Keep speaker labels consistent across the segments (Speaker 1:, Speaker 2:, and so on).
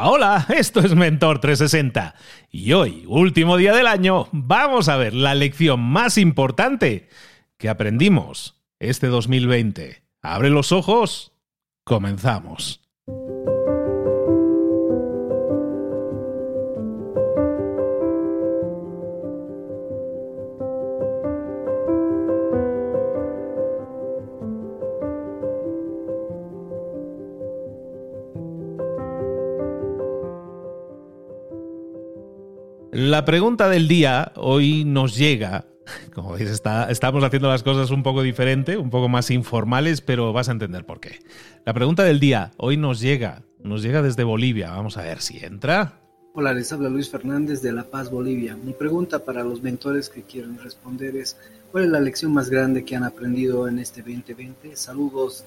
Speaker 1: Hola, esto es Mentor 360 y hoy, último día del año, vamos a ver la lección más importante que aprendimos este 2020. Abre los ojos, comenzamos. La pregunta del día hoy nos llega. Como veis, estamos haciendo las cosas un poco diferente, un poco más informales, pero vas a entender por qué. La pregunta del día hoy nos llega, nos llega desde Bolivia. Vamos a ver si entra.
Speaker 2: Hola, les habla Luis Fernández de La Paz, Bolivia. Mi pregunta para los mentores que quieren responder es, ¿cuál es la lección más grande que han aprendido en este 2020? Saludos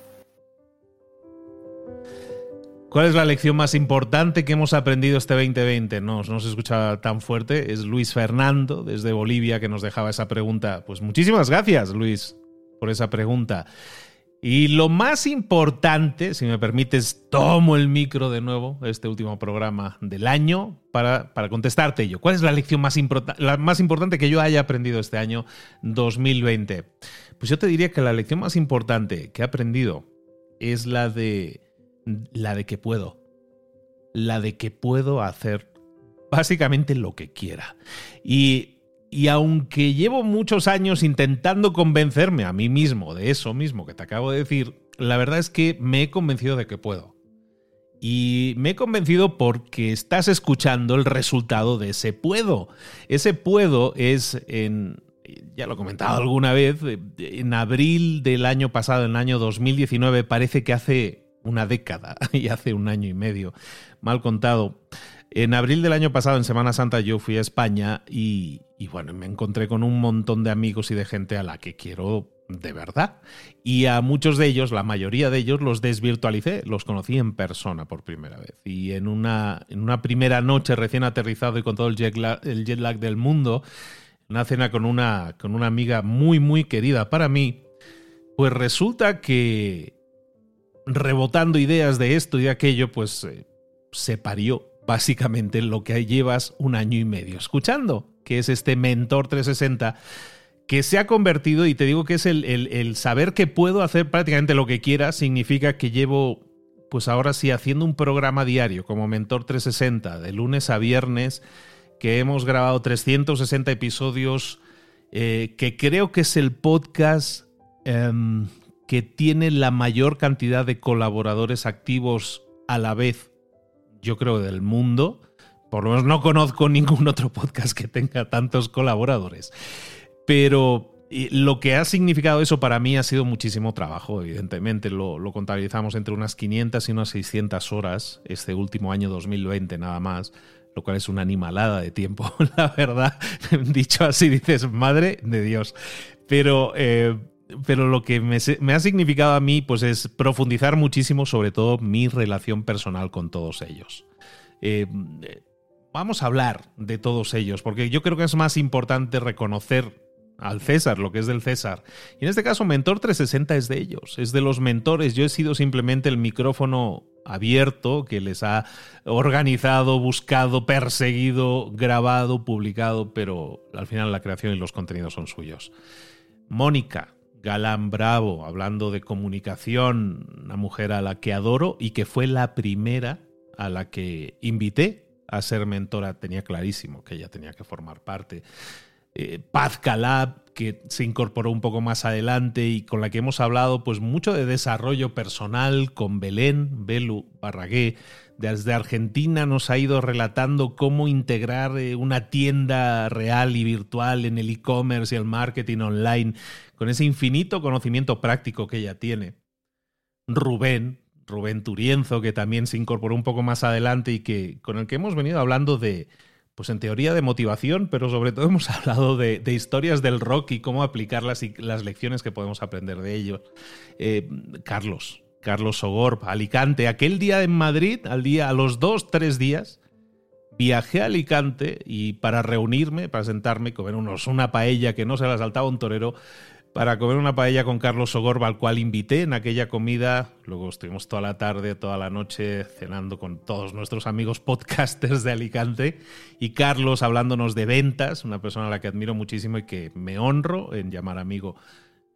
Speaker 1: ¿Cuál es la lección más importante que hemos aprendido este 2020? No, no se escucha tan fuerte. Es Luis Fernando desde Bolivia que nos dejaba esa pregunta. Pues muchísimas gracias, Luis, por esa pregunta. Y lo más importante, si me permites, tomo el micro de nuevo, este último programa del año, para, para contestarte yo. ¿Cuál es la lección más, importante que yo haya aprendido este año 2020? Pues yo te diría que la lección más importante que he aprendido es la de la de que puedo. La de que puedo hacer básicamente lo que quiera. Y, y aunque llevo muchos años intentando convencerme a mí mismo de eso mismo que te acabo de decir, la verdad es que me he convencido de que puedo. Y me he convencido porque estás escuchando el resultado de ese puedo. Ese puedo es en, ya lo he comentado alguna vez, en abril del año pasado, en el año 2019, parece que hace una década y hace un año y medio, mal contado. En abril del año pasado, en Semana Santa, yo fui a España y, bueno, me encontré con un montón de amigos y de gente a la que quiero de verdad. Y a muchos de ellos, la mayoría de ellos, los desvirtualicé, los conocí en persona por primera vez. Y en una, en una primera noche recién aterrizado y con todo el jet lag, el jet lag del mundo, una cena con una, con una amiga muy, muy querida para mí, pues resulta que rebotando ideas de esto y de aquello, pues eh, se parió básicamente lo que llevas un año y medio escuchando, que es este Mentor 360 que se ha convertido, y te digo que es el, el, saber que puedo hacer prácticamente lo que quiera, significa que llevo, pues ahora sí, haciendo un programa diario como Mentor 360, de lunes a viernes, que hemos grabado 360 episodios, eh, que creo que es el podcast... Em, que tiene la mayor cantidad de colaboradores activos a la vez, yo creo, del mundo. Por lo menos no conozco ningún otro podcast que tenga tantos colaboradores. Pero lo que ha significado eso para mí ha sido muchísimo trabajo, evidentemente. Lo, lo, contabilizamos entre unas 500 y unas 600 horas este último año 2020 nada más, lo cual es una animalada de tiempo, la verdad. Dicho así, dices, madre de Dios. Pero, eh, pero lo que me, ha significado a mí pues es profundizar muchísimo sobre todo mi relación personal con todos ellos. Eh, vamos a hablar de todos ellos, porque yo creo que es más importante reconocer al César, lo que es del César. Y en este caso, Mentor 360 es de ellos, es de los mentores. Yo he sido simplemente el micrófono abierto que les ha organizado, buscado, perseguido, grabado, publicado, pero al final la creación y los contenidos son suyos. Mónica, galán bravo, hablando de comunicación, una mujer a la que adoro y que fue la primera a la que invité a ser mentora. Tenía clarísimo que ella tenía que formar parte. Eh, Paz Calab, que se incorporó un poco más adelante y con la que hemos hablado pues mucho de desarrollo personal con Belén, Belu Barragué, desde Argentina nos ha ido relatando cómo integrar eh, una tienda real y virtual en el e-commerce y el marketing online con ese infinito conocimiento práctico que ella tiene. Rubén, Rubén Turienzo, que también se incorporó un poco más adelante y que con el que hemos venido hablando de, pues en teoría de motivación, pero sobre todo hemos hablado de, historias del rock y cómo aplicarlas y las lecciones que podemos aprender de ellos. Eh, Carlos, Carlos Sogor, Alicante. Aquel día en Madrid, al día, a los dos, tres días, viajé a Alicante y para reunirme, para sentarme, comer unos, una paella que no se la saltaba un torero, para comer una paella con Carlos Ogorba, al cual invité en aquella comida. Luego estuvimos toda la tarde, toda la noche cenando con todos nuestros amigos podcasters de Alicante. Y Carlos hablándonos de ventas, una persona a la que admiro muchísimo y que me honro en llamar amigo.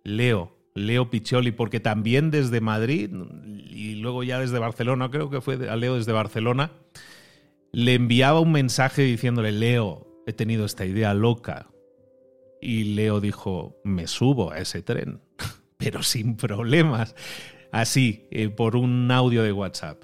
Speaker 1: Leo, Leo Picholi, porque también desde Madrid y luego ya desde Barcelona, creo que fue a Leo desde Barcelona, le enviaba un mensaje diciéndole, Leo, he tenido esta idea loca, y Leo dijo, me subo a ese tren, pero sin problemas. Así, eh, por un audio de WhatsApp.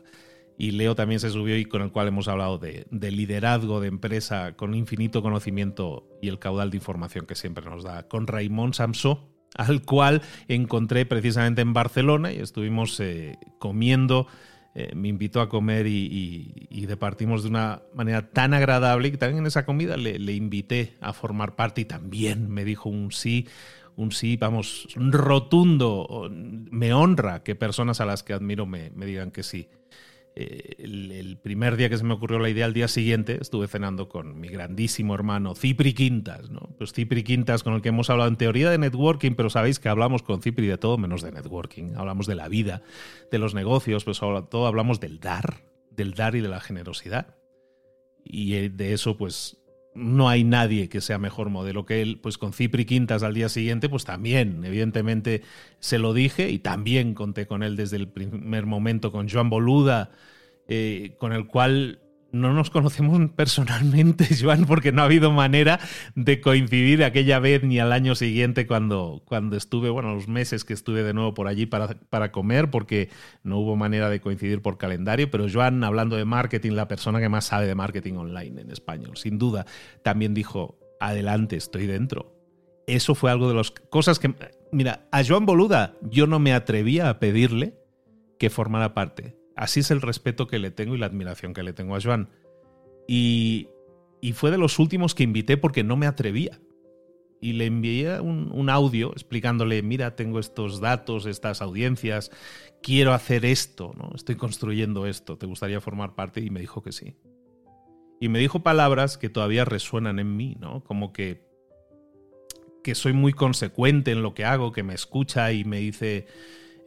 Speaker 1: Y Leo también se subió y con el cual hemos hablado de, liderazgo de empresa con infinito conocimiento y el caudal de información que siempre nos da. Con Raymond Samso, al cual encontré precisamente en Barcelona y estuvimos eh, comiendo eh, me invitó a comer y, departimos de una manera tan agradable y también en esa comida le, invité a formar parte y también me dijo un sí, un sí, vamos, rotundo. Me honra que personas a las que admiro me digan que sí. Eh, el, primer día que se me ocurrió la idea, al día siguiente, estuve cenando con mi grandísimo hermano Cipri Quintas, ¿no? Pues Cipri Quintas, con el que hemos hablado en teoría de networking, pero sabéis que hablamos con Cipri de todo menos de networking. Hablamos de la vida, de los negocios, pues sobre todo hablamos del dar, del dar y de la generosidad. Y eh, de eso, pues no hay nadie que sea mejor modelo que él, pues con Cipri Quintas al día siguiente, pues también, evidentemente, se lo dije y también conté con él desde el primer momento, con Joan Boluda, eh, con el cual no nos conocemos personalmente, Joan, porque no ha habido manera de coincidir aquella vez ni al año siguiente cuando, cuando estuve, bueno, los meses que estuve de nuevo por allí para, para comer, porque no hubo manera de coincidir por calendario. Pero Joan, hablando de marketing, la persona que más sabe de marketing online en español, sin duda, también dijo, adelante, estoy dentro. Eso fue algo de las cosas que... Mira, a Joan Boluda yo no me atrevía a pedirle que formara parte Así es el respeto que le tengo y la admiración que le tengo a Joan. Y, fue de los últimos que invité porque no me atrevía. Y le envié un, audio explicándole, mira, tengo estos datos, estas audiencias, quiero hacer esto, ¿no? Estoy construyendo esto, ¿te gustaría formar parte? Y me dijo que sí. Y me dijo palabras que todavía resuenan en mí, ¿no? Como que, que soy muy consecuente en lo que hago, que me escucha y me dice,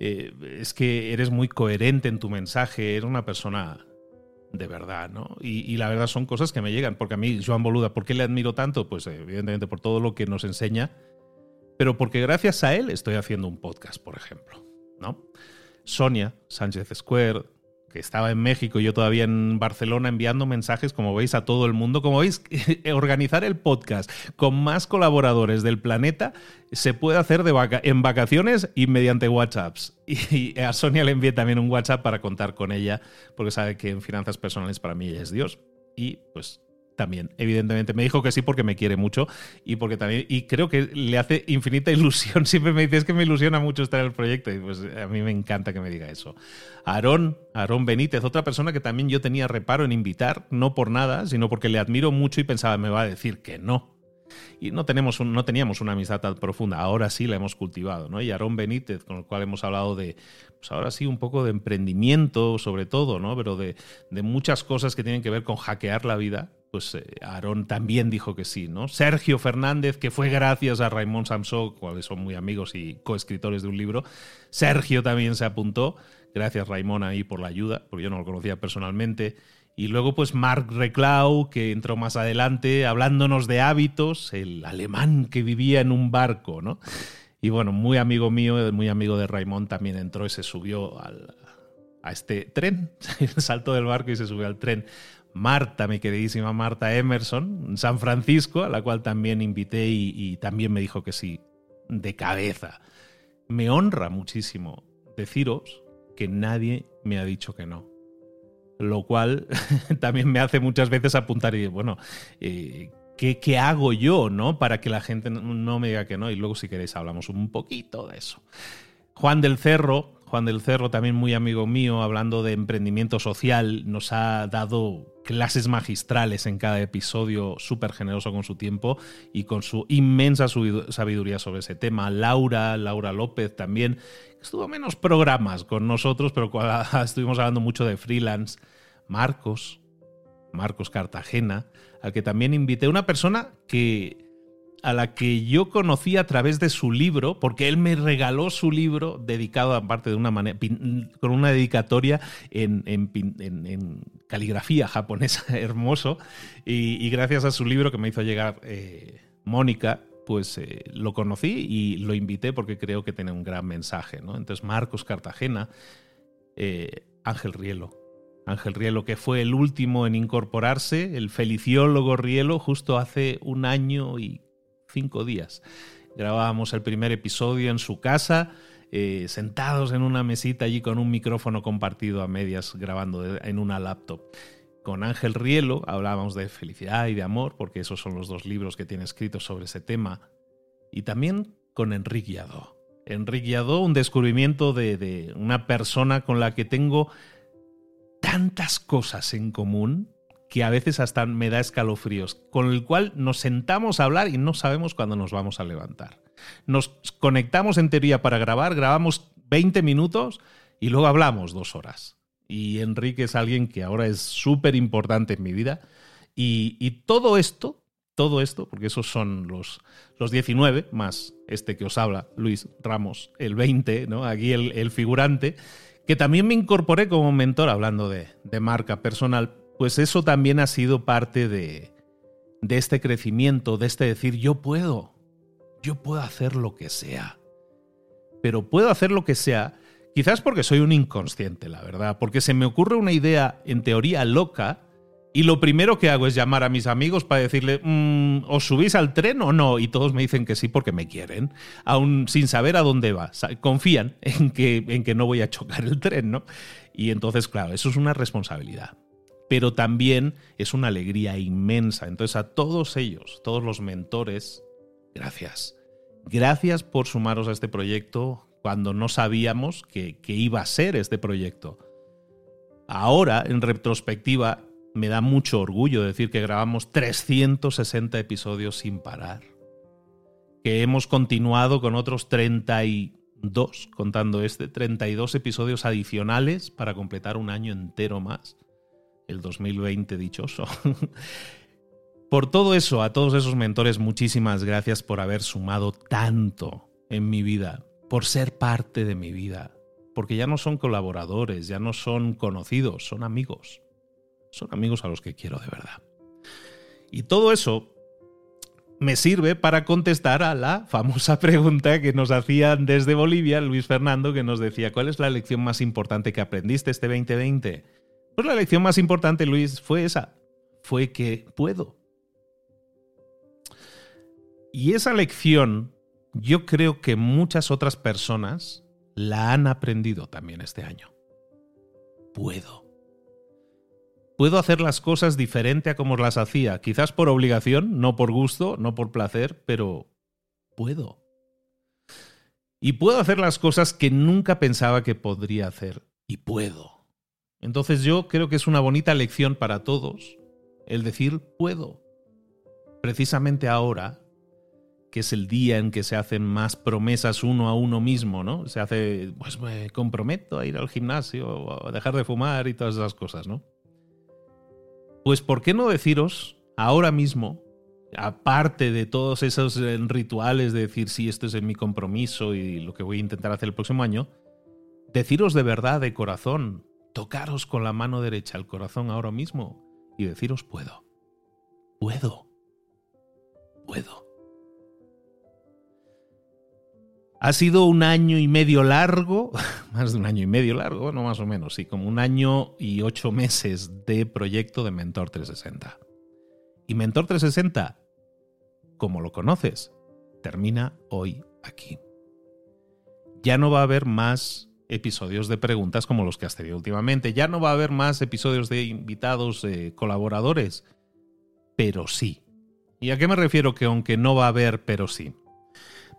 Speaker 1: eh, es que eres muy coherente en tu mensaje, eres una persona de verdad, ¿no? Y, la verdad son cosas que me llegan, porque a mí, Joan Boluda, ¿por qué le admiro tanto? Pues evidentemente por todo lo que nos enseña, pero porque gracias a él estoy haciendo un podcast, por ejemplo, ¿no? Sonia Sánchez Square, que estaba en México yo todavía en Barcelona enviando mensajes, como veis, a todo el mundo. Como veis, organizar el podcast con más colaboradores del planeta se puede hacer de en vacaciones y mediante WhatsApps. Y a Sonia le envié también un WhatsApp para contar con ella, porque sabe que en finanzas personales para mí ella es Dios. Y pues también, evidentemente. Me dijo que sí porque me quiere mucho y porque también, y creo que le hace infinita ilusión. Siempre me dice, es que me ilusiona mucho estar en el proyecto y pues a mí me encanta que me diga eso. Aarón, Aarón Benítez, otra persona que también yo tenía reparo en invitar, no por nada, sino porque le admiro mucho y pensaba, me va a decir que no. Y no, tenemos no teníamos una amistad tan profunda, ahora sí la hemos cultivado, ¿no? Y Aarón Benítez, con el cual hemos hablado de, pues ahora sí, un poco de emprendimiento, sobre todo, ¿no? Pero de, de muchas cosas que tienen que ver con hackear la vida, pues eh, Aarón también dijo que sí, ¿no? Sergio Fernández, que fue gracias a Raymond Samsó, cuales son muy amigos y coescritores de un libro, Sergio también se apuntó, gracias Raymond ahí por la ayuda, porque yo no lo conocía personalmente. Y luego, pues Marc Reclau, que entró más adelante, hablándonos de hábitos, el alemán que vivía en un barco, ¿no? Y bueno, muy amigo mío, muy amigo de Raymond, también entró y se subió a este tren, saltó del barco y se subió al tren. Marta, mi queridísima Marta Emerson, San Francisco, a la cual también invité y, también me dijo que sí, de cabeza. Me honra muchísimo deciros que nadie me ha dicho que no. Lo cual también me hace muchas veces apuntar y, bueno, eh, ¿qué, ¿qué, hago yo, no? Para que la gente no me diga que no. Y luego, si queréis, hablamos un poquito de eso. Juan del Cerro, Juan del Cerro, también muy amigo mío, hablando de emprendimiento social, nos ha dado clases magistrales en cada episodio, súper generoso con su tiempo y con su inmensa sabiduría sobre ese tema. Laura, Laura López también, estuvo menos programas con nosotros, pero estuvimos hablando mucho de freelance. Marcos, Marcos Cartagena, al que también invité, una persona que a la que yo conocí a través de su libro, porque él me regaló su libro dedicado, aparte de una manera, con una dedicatoria en, caligrafía japonesa, hermoso, y, gracias a su libro que me hizo llegar eh, Mónica, pues eh, lo conocí y lo invité porque creo que tiene un gran mensaje. ¿no? Entonces, Marcos Cartagena, eh, Ángel Rielo. Ángel Rielo, que fue el último en incorporarse, el feliciólogo Rielo, justo hace un año y cinco días. Grabábamos el primer episodio en su casa, eh, sentados en una mesita allí con un micrófono compartido a medias, grabando en una laptop. Con Ángel Rielo hablábamos de felicidad y de amor, porque esos son los dos libros que tiene escritos sobre ese tema. Y también con Enrique Yadó. Enrique Yadó, un descubrimiento de, de una persona con la que tengo tantas cosas en común que a veces hasta me da escalofríos, con el cual nos sentamos a hablar y no sabemos cuándo nos vamos a levantar. Nos conectamos en teoría para grabar, grabamos 20 minutos y luego hablamos dos horas y Enrique es alguien que ahora es súper importante en mi vida. Y, todo esto, todo esto, porque esos son los, los 19, más este que os habla, Luis Ramos, el 20, ¿no? aquí el, figurante, que también me incorporé como mentor hablando de, de marca personal, pues eso también ha sido parte de, de este crecimiento, de este decir, yo puedo, yo puedo hacer lo que sea, pero puedo hacer lo que sea Quizás porque soy un inconsciente, la verdad, porque se me ocurre una idea en teoría loca y lo primero que hago es llamar a mis amigos para decirle, mm, ¿os subís al tren o no? Y todos me dicen que sí porque me quieren, aún sin saber a dónde va. Confían en que, en que no voy a chocar el tren, ¿no? Y entonces, claro, eso es una responsabilidad. Pero también es una alegría inmensa. Entonces, a todos ellos, todos los mentores, gracias. Gracias por sumaros a este proyecto cuando no sabíamos que, iba a ser este proyecto. Ahora, en retrospectiva, me da mucho orgullo decir que grabamos 360 episodios sin parar. Que hemos continuado con otros 32, contando este, 32 episodios adicionales para completar un año entero más. El 2020 dichoso. por todo eso, a todos esos mentores, muchísimas gracias por haber sumado tanto en mi vida por ser parte de mi vida, porque ya no son colaboradores, ya no son conocidos, son amigos. Son amigos a los que quiero de verdad. Y todo eso me sirve para contestar a la famosa pregunta que nos hacían desde Bolivia Luis Fernando, que nos decía, ¿cuál es la lección más importante que aprendiste este 2020? Pues la lección más importante, Luis, fue esa, fue que puedo. Y esa lección yo creo que muchas otras personas la han aprendido también este año. Puedo. Puedo hacer las cosas diferente a como las hacía, quizás por obligación, no por gusto, no por placer, pero puedo. Y puedo hacer las cosas que nunca pensaba que podría hacer, y puedo. Entonces yo creo que es una bonita lección para todos el decir puedo. Precisamente ahora que es el día en que se hacen más promesas uno a uno mismo, ¿no? Se hace, pues me comprometo a ir al gimnasio, a dejar de fumar y todas esas cosas, ¿no? Pues ¿por qué no deciros ahora mismo, aparte de todos esos eh, rituales de decir sí, esto es mi compromiso y lo que voy a intentar hacer el próximo año, deciros de verdad, de corazón, tocaros con la mano derecha el corazón ahora mismo y deciros puedo, puedo, puedo. Ha sido un año y medio largo, más de un año y medio largo, bueno, más o menos, sí, como un año y ocho meses de proyecto de Mentor 360. Y Mentor 360, como lo conoces, termina hoy aquí. Ya no va a haber más episodios de preguntas como los que has tenido últimamente, ya no va a haber más episodios de invitados, eh, colaboradores, pero sí. ¿Y a qué me refiero que aunque no va a haber, pero sí?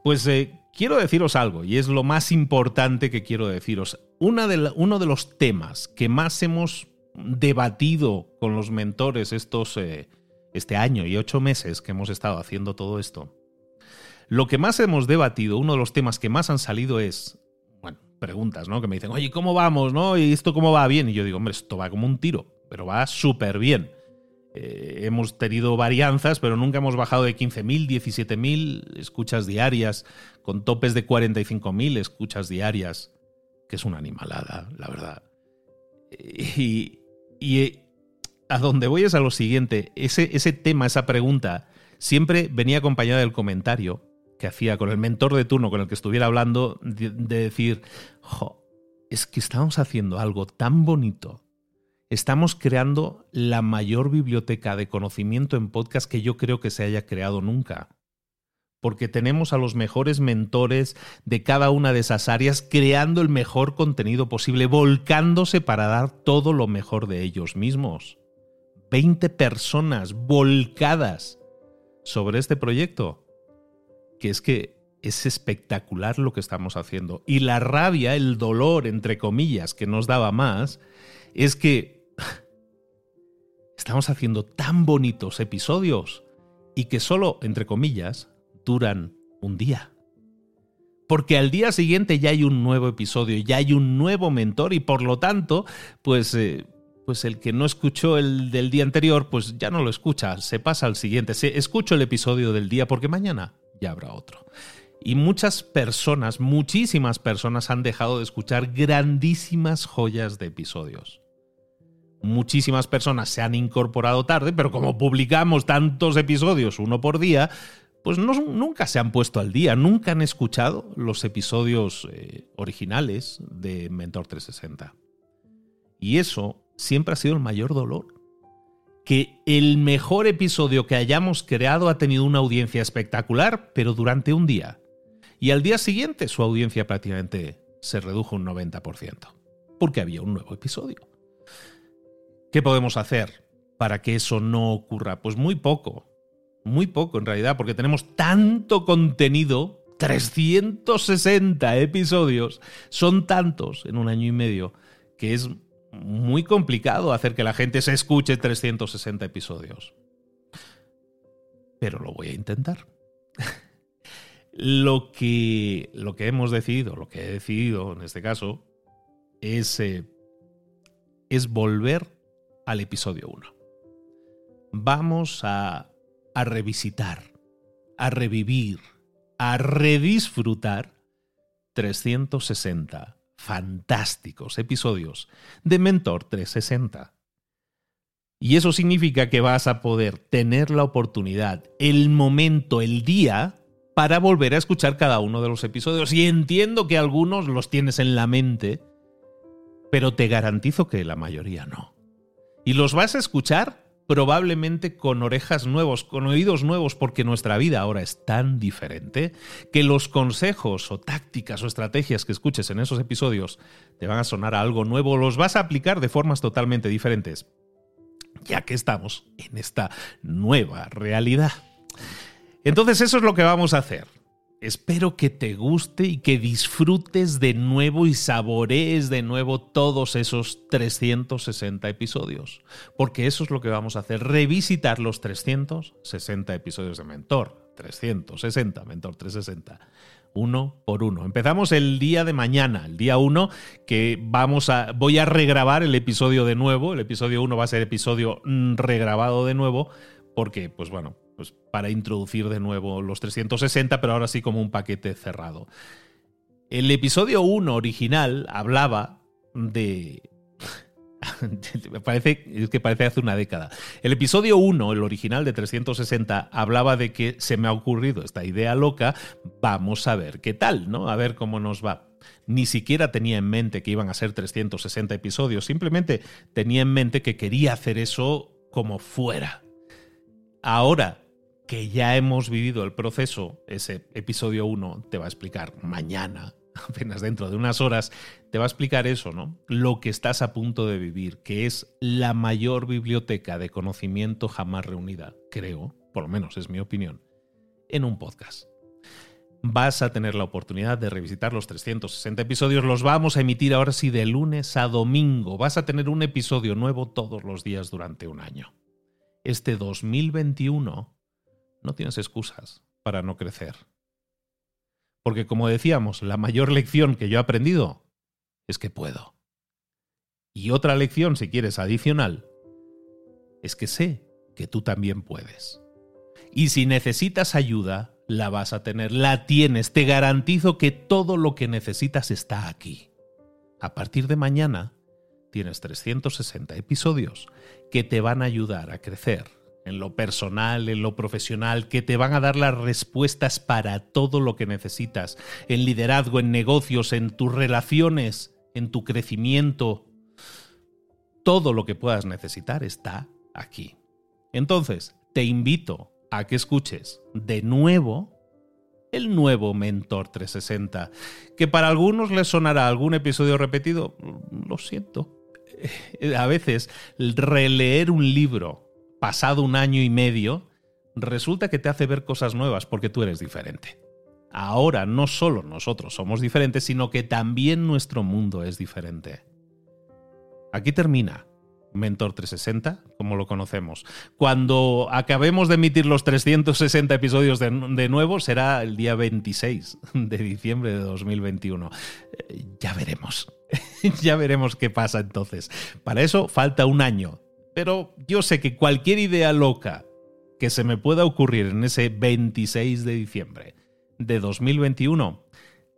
Speaker 1: Pues eh, quiero deciros algo, y es lo más importante que quiero deciros. Una de uno de los temas que más hemos debatido con los mentores estos, eh, este año y ocho meses que hemos estado haciendo todo esto, lo que más hemos debatido, uno de los temas que más han salido es, preguntas, ¿no? Que me dicen, oye, ¿cómo vamos, no? ¿Y esto cómo va bien? Y yo digo, hombre, esto va como un tiro, pero va súper bien. eh, hemos tenido varianzas, pero nunca hemos bajado de 15.000, 17.000 escuchas diarias, con topes de 45.000 escuchas diarias, que es una animalada, la verdad. Y, y a donde voy es a lo siguiente, ese, ese tema, esa pregunta, siempre venía acompañada del comentario que hacía con el mentor de turno con el que estuviera hablando, de, decir, es que estamos haciendo algo tan bonito, estamos creando la mayor biblioteca de conocimiento en podcast que yo creo que se haya creado nunca. Porque tenemos a los mejores mentores de cada una de esas áreas creando el mejor contenido posible, volcándose para dar todo lo mejor de ellos mismos. 20 personas volcadas sobre este proyecto, que es que es espectacular lo que estamos haciendo. Y la rabia, el dolor, entre comillas, que nos daba más, es que estamos haciendo tan bonitos episodios y que solo, entre comillas, duran un día. Porque al día siguiente ya hay un nuevo episodio, ya hay un nuevo mentor y por lo tanto, pues eh, pues el que no escuchó el del día anterior, pues ya no lo escucha, se pasa al siguiente. Se escucho el episodio del día porque mañana ya habrá otro. Y muchas personas, muchísimas personas han dejado de escuchar grandísimas joyas de episodios. Muchísimas personas se han incorporado tarde, pero como publicamos tantos episodios, uno por día, pues nunca se han puesto al día, nunca han escuchado los episodios eh, originales de Mentor 360. Y eso siempre ha sido el mayor dolor. Que el mejor episodio que hayamos creado ha tenido una audiencia espectacular, pero durante un día. Y al día siguiente su audiencia prácticamente se redujo un 90%, porque había un nuevo episodio. ¿Qué podemos hacer para que eso no ocurra? Pues muy poco, muy poco en realidad, porque tenemos tanto contenido, 360 episodios, son tantos en un año y medio, que es muy complicado hacer que la gente se escuche 360 episodios. Pero lo voy a intentar. lo, que, lo que hemos decidido, lo que he decidido en este caso, es, eh, es volver al episodio 1. Vamos a, a revisitar, a revivir, a redisfrutar 360 fantásticos episodios de Mentor 360. Y eso significa que vas a poder tener la oportunidad, el momento, el día, para volver a escuchar cada uno de los episodios. Y entiendo que algunos los tienes en la mente, pero te garantizo que la mayoría no. Y los vas a escuchar probablemente con orejas nuevos, con oídos nuevos, porque nuestra vida ahora es tan diferente que los consejos o tácticas o estrategias que escuches en esos episodios te van a sonar a algo nuevo, los vas a aplicar de formas totalmente diferentes, ya que estamos en esta nueva realidad. Entonces eso es lo que vamos a hacer. Espero que te guste y que disfrutes de nuevo y saborees de nuevo todos esos 360 episodios. Porque eso es lo que vamos a hacer, revisitar los 360 episodios de Mentor. 360, Mentor 360. Uno por uno. Empezamos el día de mañana, el día 1, que vamos a. Voy a regrabar el episodio de nuevo. El episodio 1 va a ser episodio mm, regrabado de nuevo. Porque, pues bueno, pues para introducir de nuevo los 360, pero ahora sí como un paquete cerrado. El episodio 1 original hablaba de... parece, es que parece hace una década. El episodio 1, el original de 360, hablaba de que se me ha ocurrido esta idea loca, vamos a ver qué tal, ¿no? A ver cómo nos va. Ni siquiera tenía en mente que iban a ser 360 episodios, simplemente tenía en mente que quería hacer eso como fuera. Ahora que ya hemos vivido el proceso, ese episodio 1 te va a explicar mañana, apenas dentro de unas horas, te va a explicar eso, ¿no? Lo que estás a punto de vivir, que es la mayor biblioteca de conocimiento jamás reunida, creo, por lo menos es mi opinión, en un podcast. Vas a tener la oportunidad de revisitar los 360 episodios. Los vamos a emitir ahora sí de lunes a domingo. Vas a tener un episodio nuevo todos los días durante un año. Este 2021 no tienes excusas para no crecer. Porque como decíamos, la mayor lección que yo he aprendido es que puedo. Y otra lección, si quieres, adicional, es que sé que tú también puedes. Y si necesitas ayuda, la vas a tener, la tienes, te garantizo que todo lo que necesitas está aquí. A partir de mañana tienes 360 episodios que te van a ayudar a crecer en lo personal, en lo profesional, que te van a dar las respuestas para todo lo que necesitas, en liderazgo, en negocios, en tus relaciones, en tu crecimiento. Todo lo que puedas necesitar está aquí. Entonces, te invito a que escuches de nuevo el nuevo Mentor 360, que para algunos les sonará algún episodio repetido, lo siento. A veces releer un libro pasado un año y medio resulta que te hace ver cosas nuevas porque tú eres diferente. Ahora no solo nosotros somos diferentes, sino que también nuestro mundo es diferente. Aquí termina Mentor 360, como lo conocemos. Cuando acabemos de emitir los 360 episodios de, nuevo, será el día 26 de diciembre de 2021. Eh, ya veremos. ya veremos qué pasa entonces. Para eso falta un año. Pero yo sé que cualquier idea loca que se me pueda ocurrir en ese 26 de diciembre de 2021,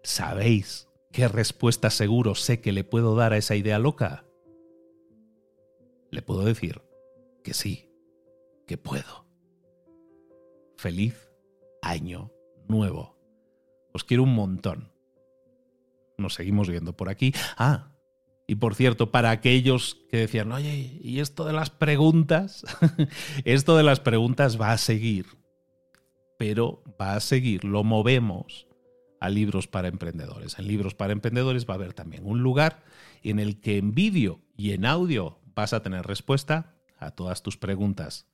Speaker 1: ¿sabéis qué respuesta seguro sé que le puedo dar a esa idea loca? le puedo decir que sí, que puedo. Feliz año nuevo. Os quiero un montón. Nos seguimos viendo por aquí. Ah, y por cierto, para aquellos que decían, oye, ¿y esto de las preguntas? esto de las preguntas va a seguir, pero va a seguir, lo movemos a libros para emprendedores. En libros para emprendedores va a haber también un lugar en el que en vídeo y en audio vas a tener respuesta a todas tus preguntas.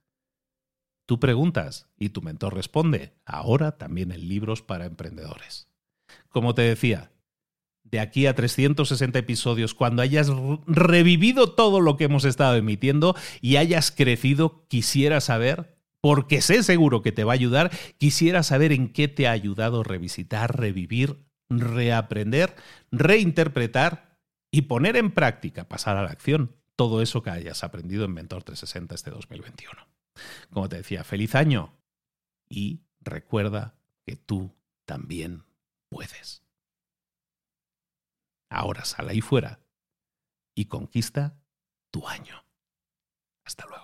Speaker 1: Tú preguntas y tu mentor responde, ahora también en libros para emprendedores. Como te decía, de aquí a 360 episodios, cuando hayas revivido todo lo que hemos estado emitiendo y hayas crecido, quisiera saber, porque sé seguro que te va a ayudar, quisiera saber en qué te ha ayudado revisitar, revivir, reaprender, reinterpretar y poner en práctica, pasar a la acción todo eso que hayas aprendido en Mentor 360 este 2021. Como te decía, feliz año y recuerda que tú también puedes. Ahora sal ahí fuera y conquista tu año. Hasta luego.